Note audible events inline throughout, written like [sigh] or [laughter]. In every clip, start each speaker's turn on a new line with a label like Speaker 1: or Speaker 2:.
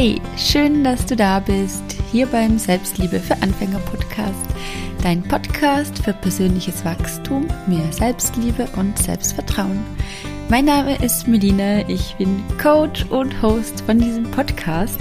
Speaker 1: Hey, schön, dass du da bist, hier beim Selbstliebe für Anfänger Podcast, dein Podcast für persönliches Wachstum, mehr Selbstliebe und Selbstvertrauen. Mein Name ist Melina, ich bin Coach und Host von diesem Podcast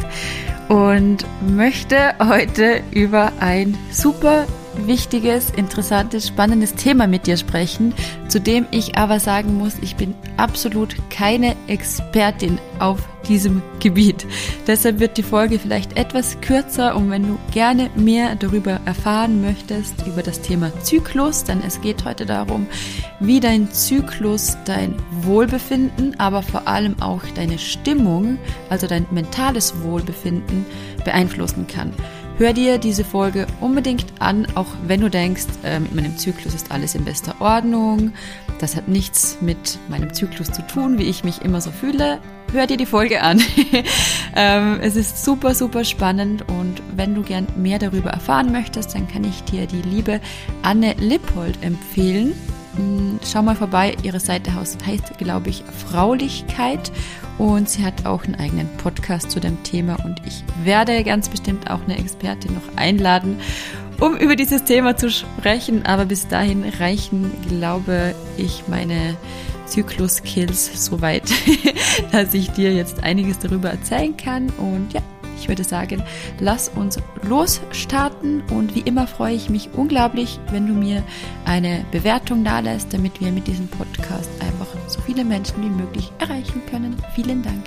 Speaker 1: und möchte heute über ein super wichtiges, interessantes, spannendes Thema mit dir sprechen, zu dem ich aber sagen muss, ich bin absolut keine Expertin auf diesem Gebiet. Deshalb wird die Folge vielleicht etwas kürzer und wenn du gerne mehr darüber erfahren möchtest, über das Thema Zyklus, denn es geht heute darum, wie dein Zyklus dein Wohlbefinden, aber vor allem auch deine Stimmung, also dein mentales Wohlbefinden beeinflussen kann. Hör dir diese Folge unbedingt an, auch wenn du denkst, äh, mit meinem Zyklus ist alles in bester Ordnung. Das hat nichts mit meinem Zyklus zu tun, wie ich mich immer so fühle. Hör dir die Folge an. [laughs] ähm, es ist super, super spannend und wenn du gern mehr darüber erfahren möchtest, dann kann ich dir die liebe Anne Lippold empfehlen. Hm, schau mal vorbei, ihre Seite heißt, glaube ich, Fraulichkeit und sie hat auch einen eigenen Podcast zu dem Thema und ich werde ganz bestimmt auch eine Expertin noch einladen, um über dieses Thema zu sprechen. Aber bis dahin reichen, glaube ich, meine Zyklus-Kills so weit, [laughs] dass ich dir jetzt einiges darüber erzählen kann. Und ja, ich würde sagen, lass uns losstarten und wie immer freue ich mich unglaublich, wenn du mir eine Bewertung da lässt, damit wir mit diesem Podcast einfach so viele Menschen wie möglich erreichen können. Vielen Dank.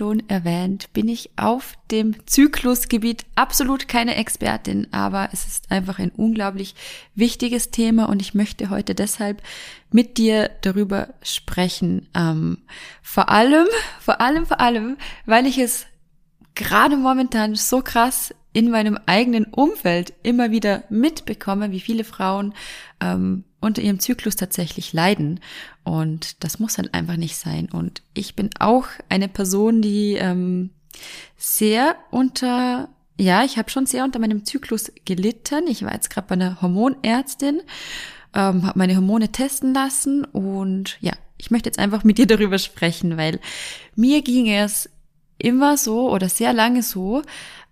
Speaker 1: Schon erwähnt, bin ich auf dem Zyklusgebiet absolut keine Expertin, aber es ist einfach ein unglaublich wichtiges Thema und ich möchte heute deshalb mit dir darüber sprechen. Ähm, vor allem, vor allem, vor allem, weil ich es gerade momentan so krass in meinem eigenen Umfeld immer wieder mitbekomme, wie viele Frauen ähm, unter ihrem Zyklus tatsächlich leiden. Und das muss halt einfach nicht sein. Und ich bin auch eine Person, die ähm, sehr unter, ja, ich habe schon sehr unter meinem Zyklus gelitten. Ich war jetzt gerade bei einer Hormonärztin, ähm, habe meine Hormone testen lassen und ja, ich möchte jetzt einfach mit dir darüber sprechen, weil mir ging es immer so oder sehr lange so,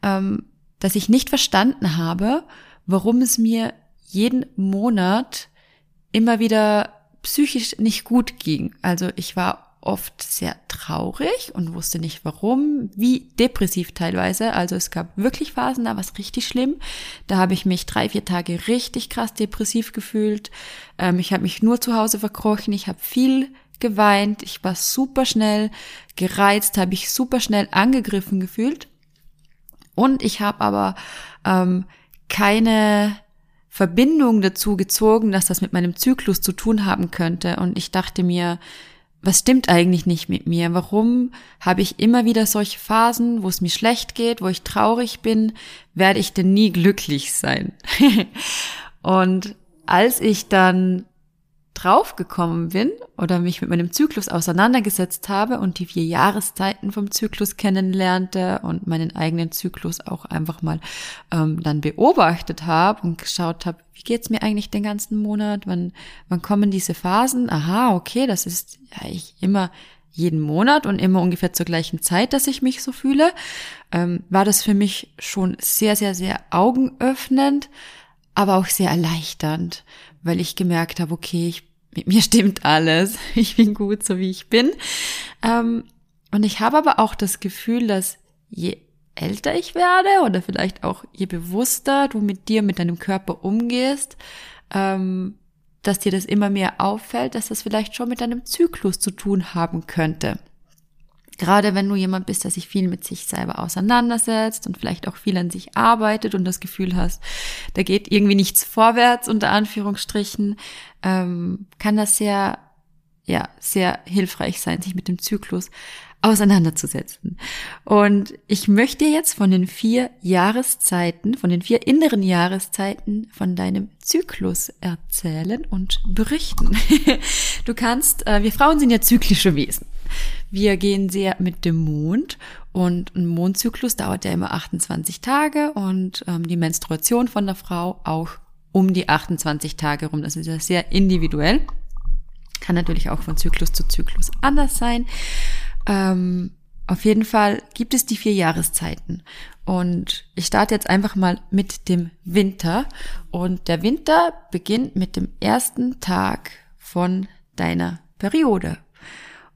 Speaker 1: ähm, dass ich nicht verstanden habe, warum es mir jeden Monat immer wieder psychisch nicht gut ging. Also ich war oft sehr traurig und wusste nicht warum, wie depressiv teilweise. Also es gab wirklich Phasen, da war es richtig schlimm. Da habe ich mich drei, vier Tage richtig krass depressiv gefühlt. Ähm, ich habe mich nur zu Hause verkrochen, ich habe viel geweint, ich war super schnell gereizt, habe ich super schnell angegriffen gefühlt. Und ich habe aber ähm, keine Verbindung dazu gezogen, dass das mit meinem Zyklus zu tun haben könnte. Und ich dachte mir, was stimmt eigentlich nicht mit mir? Warum habe ich immer wieder solche Phasen, wo es mir schlecht geht, wo ich traurig bin? Werde ich denn nie glücklich sein? [laughs] und als ich dann draufgekommen bin oder mich mit meinem Zyklus auseinandergesetzt habe und die vier Jahreszeiten vom Zyklus kennenlernte und meinen eigenen Zyklus auch einfach mal ähm, dann beobachtet habe und geschaut habe, wie geht's mir eigentlich den ganzen Monat, wann, wann kommen diese Phasen? Aha, okay, das ist ja ich immer jeden Monat und immer ungefähr zur gleichen Zeit, dass ich mich so fühle, ähm, war das für mich schon sehr, sehr, sehr augenöffnend, aber auch sehr erleichternd, weil ich gemerkt habe, okay, ich mit mir stimmt alles, [laughs] ich bin gut, so wie ich bin. Ähm, und ich habe aber auch das Gefühl, dass je älter ich werde oder vielleicht auch je bewusster du mit dir, mit deinem Körper umgehst, ähm, dass dir das immer mehr auffällt, dass das vielleicht schon mit deinem Zyklus zu tun haben könnte. Gerade wenn du jemand bist, der sich viel mit sich selber auseinandersetzt und vielleicht auch viel an sich arbeitet und das Gefühl hast, da geht irgendwie nichts vorwärts, unter Anführungsstrichen, ähm, kann das sehr, ja, sehr hilfreich sein, sich mit dem Zyklus auseinanderzusetzen. Und ich möchte jetzt von den vier Jahreszeiten, von den vier inneren Jahreszeiten von deinem Zyklus erzählen und berichten. [laughs] Du kannst, äh, wir Frauen sind ja zyklische Wesen. Wir gehen sehr mit dem Mond und ein Mondzyklus dauert ja immer 28 Tage und ähm, die Menstruation von der Frau auch um die 28 Tage rum. Das ist ja sehr individuell. Kann natürlich auch von Zyklus zu Zyklus anders sein. Ähm, auf jeden Fall gibt es die vier Jahreszeiten. Und ich starte jetzt einfach mal mit dem Winter. Und der Winter beginnt mit dem ersten Tag von deiner Periode.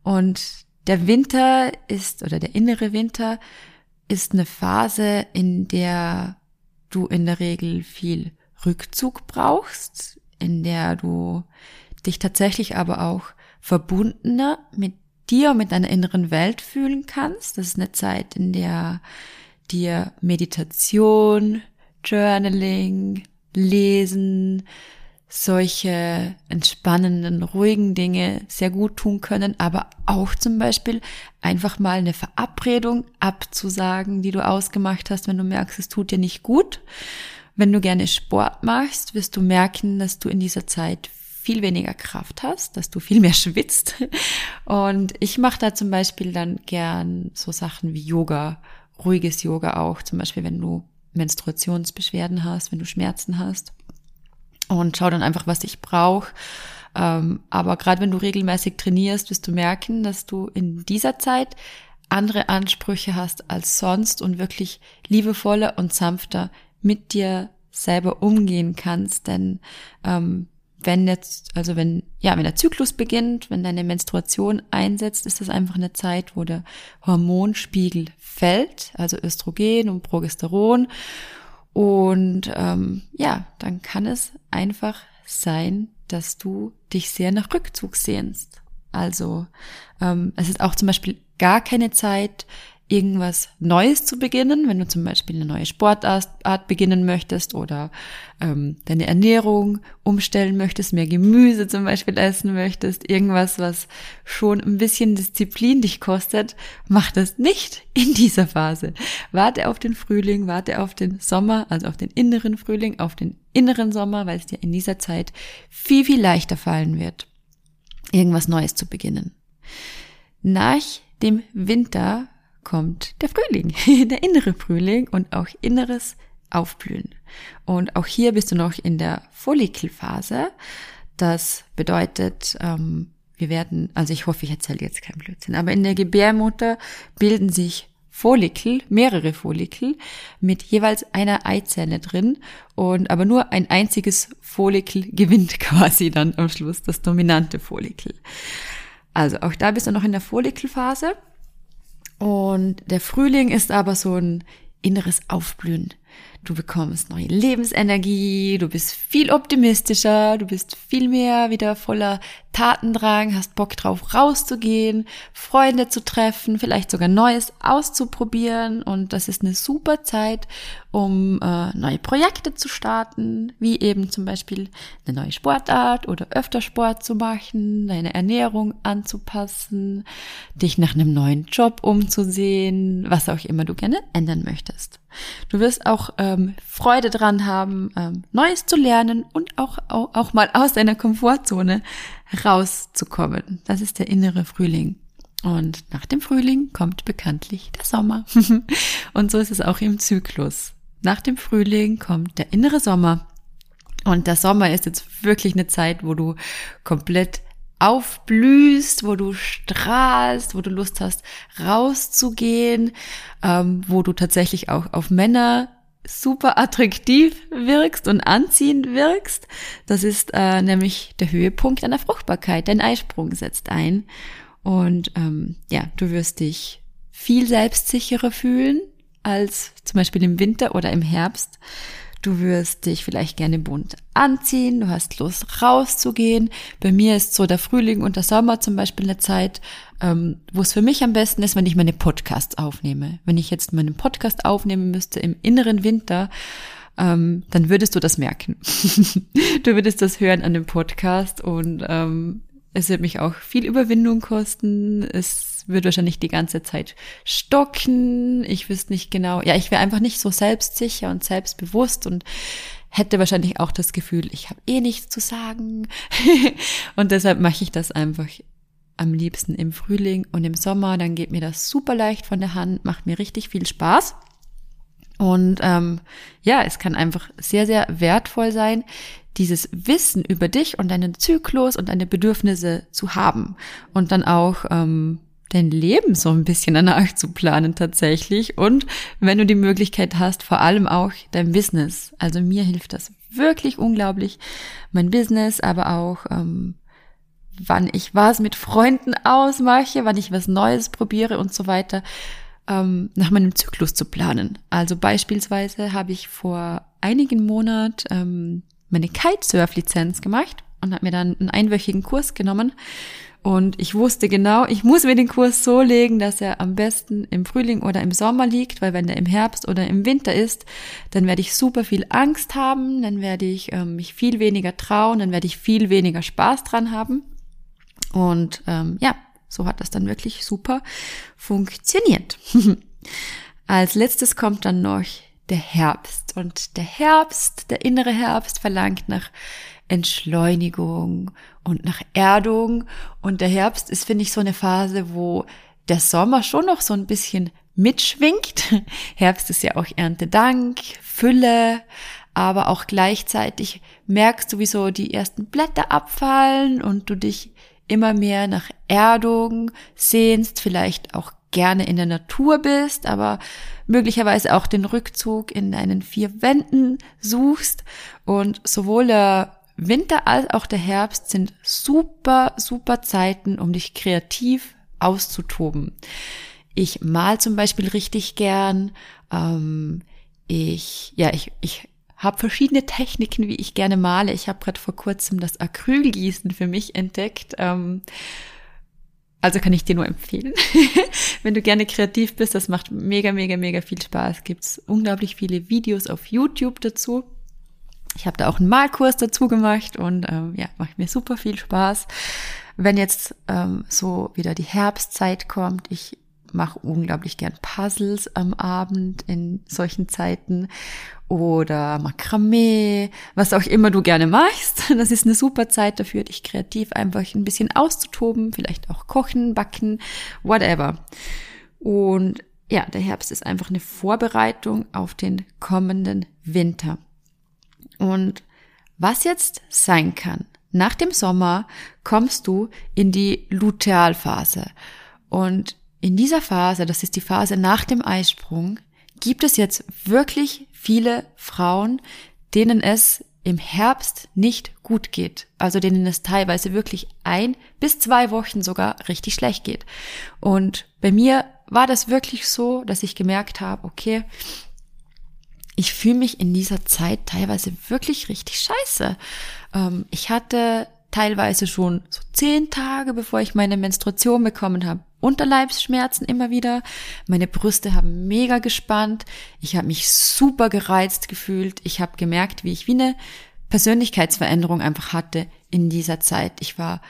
Speaker 1: Und der Winter ist, oder der innere Winter ist eine Phase, in der du in der Regel viel Rückzug brauchst, in der du dich tatsächlich aber auch verbundener mit dir und mit deiner inneren Welt fühlen kannst. Das ist eine Zeit, in der dir Meditation, Journaling, Lesen, solche entspannenden, ruhigen Dinge sehr gut tun können, aber auch zum Beispiel einfach mal eine Verabredung abzusagen, die du ausgemacht hast, wenn du merkst, es tut dir nicht gut. Wenn du gerne Sport machst, wirst du merken, dass du in dieser Zeit viel weniger Kraft hast, dass du viel mehr schwitzt. Und ich mache da zum Beispiel dann gern so Sachen wie Yoga, ruhiges Yoga auch, zum Beispiel wenn du Menstruationsbeschwerden hast, wenn du Schmerzen hast und schau dann einfach, was ich brauche. Ähm, aber gerade wenn du regelmäßig trainierst, wirst du merken, dass du in dieser Zeit andere Ansprüche hast als sonst und wirklich liebevoller und sanfter mit dir selber umgehen kannst. Denn ähm, wenn jetzt, also wenn, ja, wenn der Zyklus beginnt, wenn deine Menstruation einsetzt, ist das einfach eine Zeit, wo der Hormonspiegel fällt, also Östrogen und Progesteron. Und ähm, ja, dann kann es einfach sein, dass du dich sehr nach Rückzug sehnst. Also ähm, es ist auch zum Beispiel gar keine Zeit, irgendwas Neues zu beginnen, wenn du zum Beispiel eine neue Sportart beginnen möchtest oder ähm, deine Ernährung umstellen möchtest, mehr Gemüse zum Beispiel essen möchtest, irgendwas, was schon ein bisschen Disziplin dich kostet, mach das nicht in dieser Phase. Warte auf den Frühling, warte auf den Sommer, also auf den inneren Frühling, auf den inneren Sommer, weil es dir in dieser Zeit viel, viel leichter fallen wird, irgendwas Neues zu beginnen. Nach dem Winter kommt der Frühling, [laughs] der innere Frühling und auch inneres Aufblühen. Und auch hier bist du noch in der Follikelphase. Das bedeutet, ähm, wir werden, also ich hoffe, ich erzähle jetzt keinen Blödsinn, aber in der Gebärmutter bilden sich Follikel, mehrere Follikel mit jeweils einer Eizelle drin und aber nur ein einziges Follikel gewinnt [laughs] quasi dann am Schluss das dominante Follikel. Also auch da bist du noch in der Follikelphase und der Frühling ist aber so ein inneres Aufblühen. Du bekommst neue Lebensenergie, du bist viel optimistischer, du bist viel mehr wieder voller Tatendrang, hast Bock drauf rauszugehen, Freunde zu treffen, vielleicht sogar Neues auszuprobieren und das ist eine super Zeit, um äh, neue Projekte zu starten, wie eben zum Beispiel eine neue Sportart oder öfter Sport zu machen, deine Ernährung anzupassen, dich nach einem neuen Job umzusehen, was auch immer du gerne ändern möchtest. Du wirst auch ähm, Freude dran haben, ähm, Neues zu lernen und auch, auch, auch mal aus deiner Komfortzone rauszukommen. Das ist der innere Frühling. Und nach dem Frühling kommt bekanntlich der Sommer. [laughs] und so ist es auch im Zyklus. Nach dem Frühling kommt der innere Sommer. Und der Sommer ist jetzt wirklich eine Zeit, wo du komplett aufblühst, wo du strahlst, wo du Lust hast, rauszugehen, ähm, wo du tatsächlich auch auf Männer super attraktiv wirkst und anziehend wirkst. Das ist äh, nämlich der Höhepunkt deiner Fruchtbarkeit. Dein Eisprung setzt ein. Und ähm, ja, du wirst dich viel selbstsicherer fühlen als zum Beispiel im Winter oder im Herbst. Du wirst dich vielleicht gerne bunt anziehen, du hast Lust rauszugehen. Bei mir ist so der Frühling und der Sommer zum Beispiel eine Zeit, ähm, wo es für mich am besten ist, wenn ich meine Podcasts aufnehme. Wenn ich jetzt meinen Podcast aufnehmen müsste im inneren Winter, ähm, dann würdest du das merken. [laughs] du würdest das hören an dem Podcast und ähm, es wird mich auch viel Überwindung kosten. Es wird wahrscheinlich die ganze Zeit stocken. Ich wüsste nicht genau. Ja, ich wäre einfach nicht so selbstsicher und selbstbewusst und hätte wahrscheinlich auch das Gefühl, ich habe eh nichts zu sagen. [laughs] und deshalb mache ich das einfach am liebsten im Frühling und im Sommer. Dann geht mir das super leicht von der Hand, macht mir richtig viel Spaß. Und ähm, ja, es kann einfach sehr, sehr wertvoll sein, dieses Wissen über dich und deinen Zyklus und deine Bedürfnisse zu haben und dann auch ähm, dein Leben so ein bisschen danach [laughs] zu planen tatsächlich und wenn du die Möglichkeit hast, vor allem auch dein Business. Also mir hilft das wirklich unglaublich, mein Business, aber auch ähm, wann ich was mit Freunden ausmache, wann ich was Neues probiere und so weiter, ähm, nach meinem Zyklus zu planen. Also beispielsweise habe ich vor einigen Monaten ähm, meine Kitesurf-Lizenz gemacht und habe mir dann einen einwöchigen Kurs genommen. Und ich wusste genau, ich muss mir den Kurs so legen, dass er am besten im Frühling oder im Sommer liegt, weil wenn er im Herbst oder im Winter ist, dann werde ich super viel Angst haben, dann werde ich ähm, mich viel weniger trauen, dann werde ich viel weniger Spaß dran haben. Und ähm, ja, so hat das dann wirklich super funktioniert. [laughs] Als letztes kommt dann noch der Herbst. Und der Herbst, der innere Herbst verlangt nach Entschleunigung und nach Erdung. Und der Herbst ist, finde ich, so eine Phase, wo der Sommer schon noch so ein bisschen mitschwingt. [laughs] Herbst ist ja auch Erntedank, Fülle, aber auch gleichzeitig merkst du, wie so die ersten Blätter abfallen und du dich immer mehr nach Erdung sehnst, vielleicht auch gerne in der Natur bist, aber möglicherweise auch den Rückzug in deinen vier Wänden suchst. Und sowohl der Winter als auch der Herbst sind super, super Zeiten, um dich kreativ auszutoben. Ich mal zum Beispiel richtig gern. Ähm, ich, ja, ich, ich habe verschiedene Techniken, wie ich gerne male. Ich habe gerade vor kurzem das Acrylgießen für mich entdeckt. Ähm, also kann ich dir nur empfehlen. [laughs] Wenn du gerne kreativ bist, das macht mega, mega, mega viel Spaß. Gibt's unglaublich viele Videos auf YouTube dazu. Ich habe da auch einen Malkurs dazu gemacht und ähm, ja, macht mir super viel Spaß. Wenn jetzt ähm, so wieder die Herbstzeit kommt, ich mache unglaublich gern Puzzles am Abend in solchen Zeiten oder Makramee, was auch immer du gerne machst. [laughs] Das ist eine super Zeit dafür, dich kreativ einfach ein bisschen auszutoben, vielleicht auch kochen, backen, whatever. Und ja, der Herbst ist einfach eine Vorbereitung auf den kommenden Winter. Und was jetzt sein kann, nach dem Sommer kommst du in die Lutealphase. Und in dieser Phase, das ist die Phase nach dem Eisprung, gibt es jetzt wirklich viele Frauen, denen es im Herbst nicht gut geht, also denen es teilweise wirklich ein bis zwei Wochen sogar richtig schlecht geht. Und bei mir war das wirklich so, dass ich gemerkt habe, okay, ich fühle mich in dieser Zeit teilweise wirklich richtig scheiße. Ähm, ich hatte teilweise schon so zehn Tage, bevor ich meine Menstruation bekommen habe, Unterleibsschmerzen immer wieder. Meine Brüste haben mega gespannt. Ich habe mich super gereizt gefühlt. Ich habe gemerkt, wie ich wie eine Persönlichkeitsveränderung einfach hatte in dieser Zeit. Ich war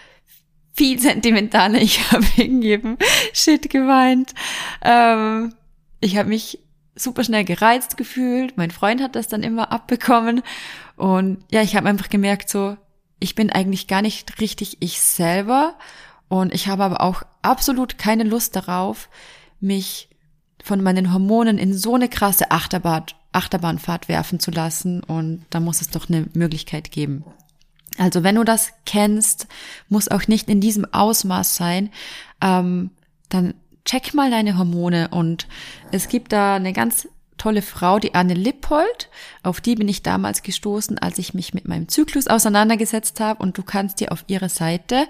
Speaker 1: viel sentimentaler. [laughs] Ich habe wegen jedem Shit geweint. Ähm, ich habe mich super schnell gereizt gefühlt. Mein Freund hat das dann immer abbekommen. Und ja, ich habe einfach gemerkt, so, ich bin eigentlich gar nicht richtig ich selber und ich habe aber auch absolut keine Lust darauf, mich von meinen Hormonen in so eine krasse Achterbahn, Achterbahnfahrt werfen zu lassen und da muss es doch eine Möglichkeit geben. Also wenn du das kennst, muss auch nicht in diesem Ausmaß sein, ähm, dann check mal deine Hormone und es gibt da eine ganz tolle Frau, die Anne Lippold. Auf die bin ich damals gestoßen, als ich mich mit meinem Zyklus auseinandergesetzt habe. Und du kannst dir auf ihrer Seite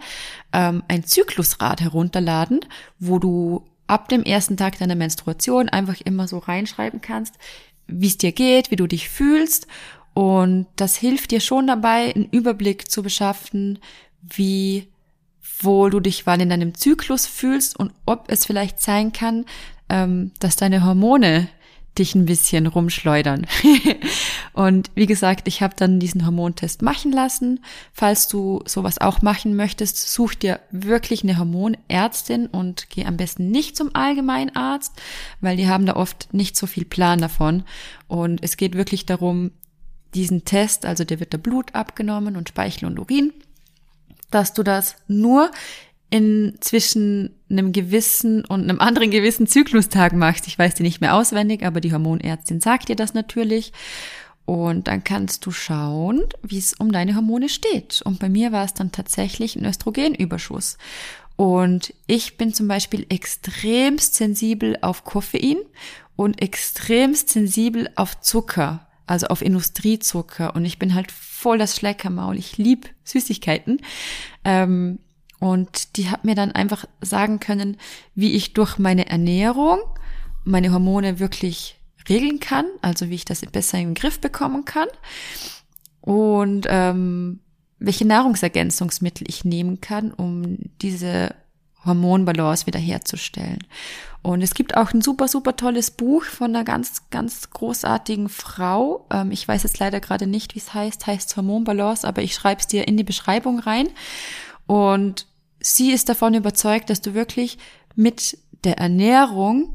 Speaker 1: ähm, ein Zyklusrad herunterladen, wo du ab dem ersten Tag deiner Menstruation einfach immer so reinschreiben kannst, wie es dir geht, wie du dich fühlst. Und das hilft dir schon dabei, einen Überblick zu beschaffen, wie wohl du dich wann in deinem Zyklus fühlst und ob es vielleicht sein kann, ähm, dass deine Hormone dich ein bisschen rumschleudern. [laughs] und wie gesagt, ich habe dann diesen Hormontest machen lassen. Falls du sowas auch machen möchtest, such dir wirklich eine Hormonärztin und geh am besten nicht zum Allgemeinarzt, weil die haben da oft nicht so viel Plan davon. Und es geht wirklich darum, diesen Test, also der wird der Blut abgenommen und Speichel und Urin, dass du das nur in zwischen einem gewissen und einem anderen gewissen Zyklustag machst. Ich weiß die nicht mehr auswendig, aber die Hormonärztin sagt dir das natürlich. Und dann kannst du schauen, wie es um deine Hormone steht. Und bei mir war es dann tatsächlich ein Östrogenüberschuss. Und ich bin zum Beispiel extremst sensibel auf Koffein und extremst sensibel auf Zucker, also auf Industriezucker. Und ich bin halt voll das Schleckermaul. Ich lieb Süßigkeiten. Ähm, und die hat mir dann einfach sagen können, wie ich durch meine Ernährung meine Hormone wirklich regeln kann, also wie ich das besser in den Griff bekommen kann und ähm, welche Nahrungsergänzungsmittel ich nehmen kann, um diese Hormonbalance wiederherzustellen. Und es gibt auch ein super, super tolles Buch von einer ganz, ganz großartigen Frau. Ähm, ich weiß jetzt leider gerade nicht, wie es heißt, heißt Hormonbalance, aber ich schreibe es dir in die Beschreibung rein. Und sie ist davon überzeugt, dass du wirklich mit der Ernährung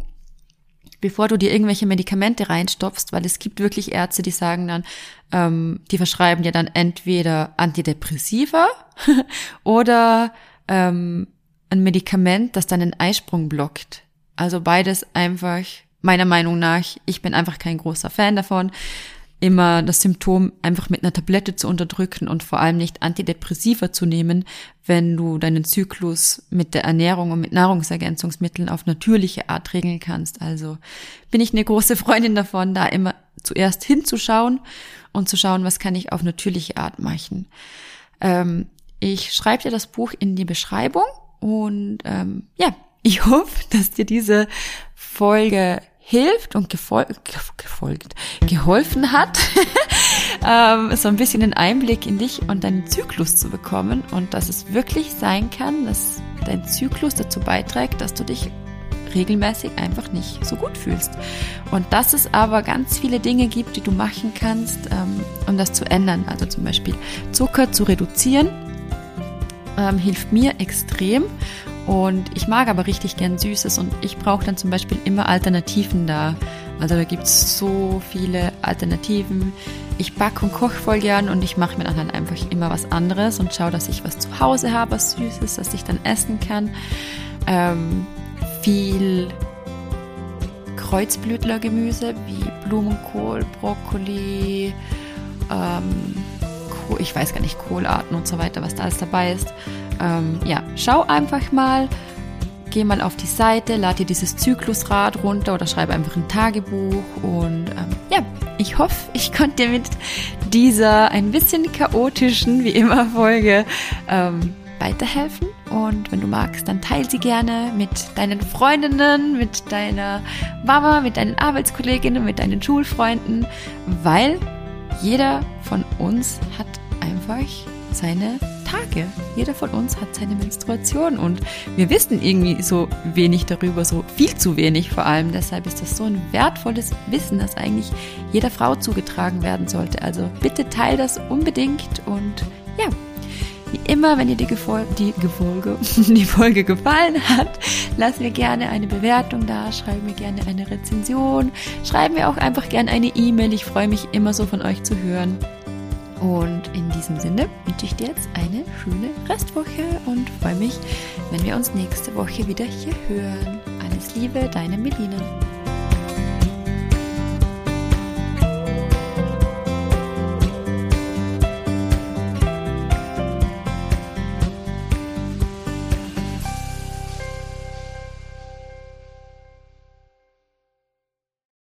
Speaker 1: bevor du dir irgendwelche Medikamente reinstopfst, weil es gibt wirklich Ärzte, die sagen dann, ähm, die verschreiben dir dann entweder Antidepressiva [laughs] oder ähm, ein Medikament, das deinen Eisprung blockt. Also beides einfach, meiner Meinung nach, ich bin einfach kein großer Fan davon immer das Symptom einfach mit einer Tablette zu unterdrücken und vor allem nicht Antidepressiva zu nehmen, wenn du deinen Zyklus mit der Ernährung und mit Nahrungsergänzungsmitteln auf natürliche Art regeln kannst. Also bin ich eine große Freundin davon, da immer zuerst hinzuschauen und zu schauen, was kann ich auf natürliche Art machen. Ähm, ich schreibe dir das Buch in die Beschreibung und ähm, ja, ich [laughs] hoffe, dass dir diese Folge hilft und gefol gefolgt, geholfen hat, [laughs] ähm, so ein bisschen den Einblick in dich und deinen Zyklus zu bekommen und dass es wirklich sein kann, dass dein Zyklus dazu beiträgt, dass du dich regelmäßig einfach nicht so gut fühlst. Und dass es aber ganz viele Dinge gibt, die du machen kannst, ähm, um das zu ändern. Also zum Beispiel Zucker zu reduzieren, ähm, hilft mir extrem. Und ich mag aber richtig gern Süßes und ich brauche dann zum Beispiel immer Alternativen da. Also da gibt's so viele Alternativen. Ich backe und koche voll gern und ich mache mir dann halt einfach immer was anderes und schaue, dass ich was zu Hause habe, was Süßes, das ich dann essen kann. Ähm, viel Kreuzblütlergemüse wie Blumenkohl, Brokkoli, ähm, ich weiß gar nicht, Kohlarten und so weiter, was da alles dabei ist. Ähm, ja, schau einfach mal, geh mal auf die Seite, lad dir dieses Zyklusrad runter oder schreibe einfach ein Tagebuch und ähm, ja, ich hoffe, [laughs] ich konnte dir mit dieser ein bisschen chaotischen, wie immer, Folge ähm, weiterhelfen. Und wenn du magst, dann teile sie gerne mit deinen Freundinnen, mit deiner Mama, mit deinen Arbeitskolleginnen, mit deinen Schulfreunden, weil jeder von uns hat einfach seine Tage. Jeder von uns hat seine Menstruation und wir wissen irgendwie so wenig darüber, so viel zu wenig vor allem. Deshalb ist das so ein wertvolles Wissen, das eigentlich jeder Frau zugetragen werden sollte. Also bitte teil das unbedingt und ja, wie immer, wenn dir die, Gefol die, Gefolge, [laughs] die Folge gefallen hat, lass mir gerne eine Bewertung da, schreib mir gerne eine Rezension, schreib mir auch einfach gerne eine E-Mail. Ich freue mich immer so von euch zu hören. Und in diesem Sinne wünsche ich dir jetzt eine schöne Restwoche und freue mich, wenn wir uns nächste Woche wieder hier hören. Alles Liebe, deine Melina.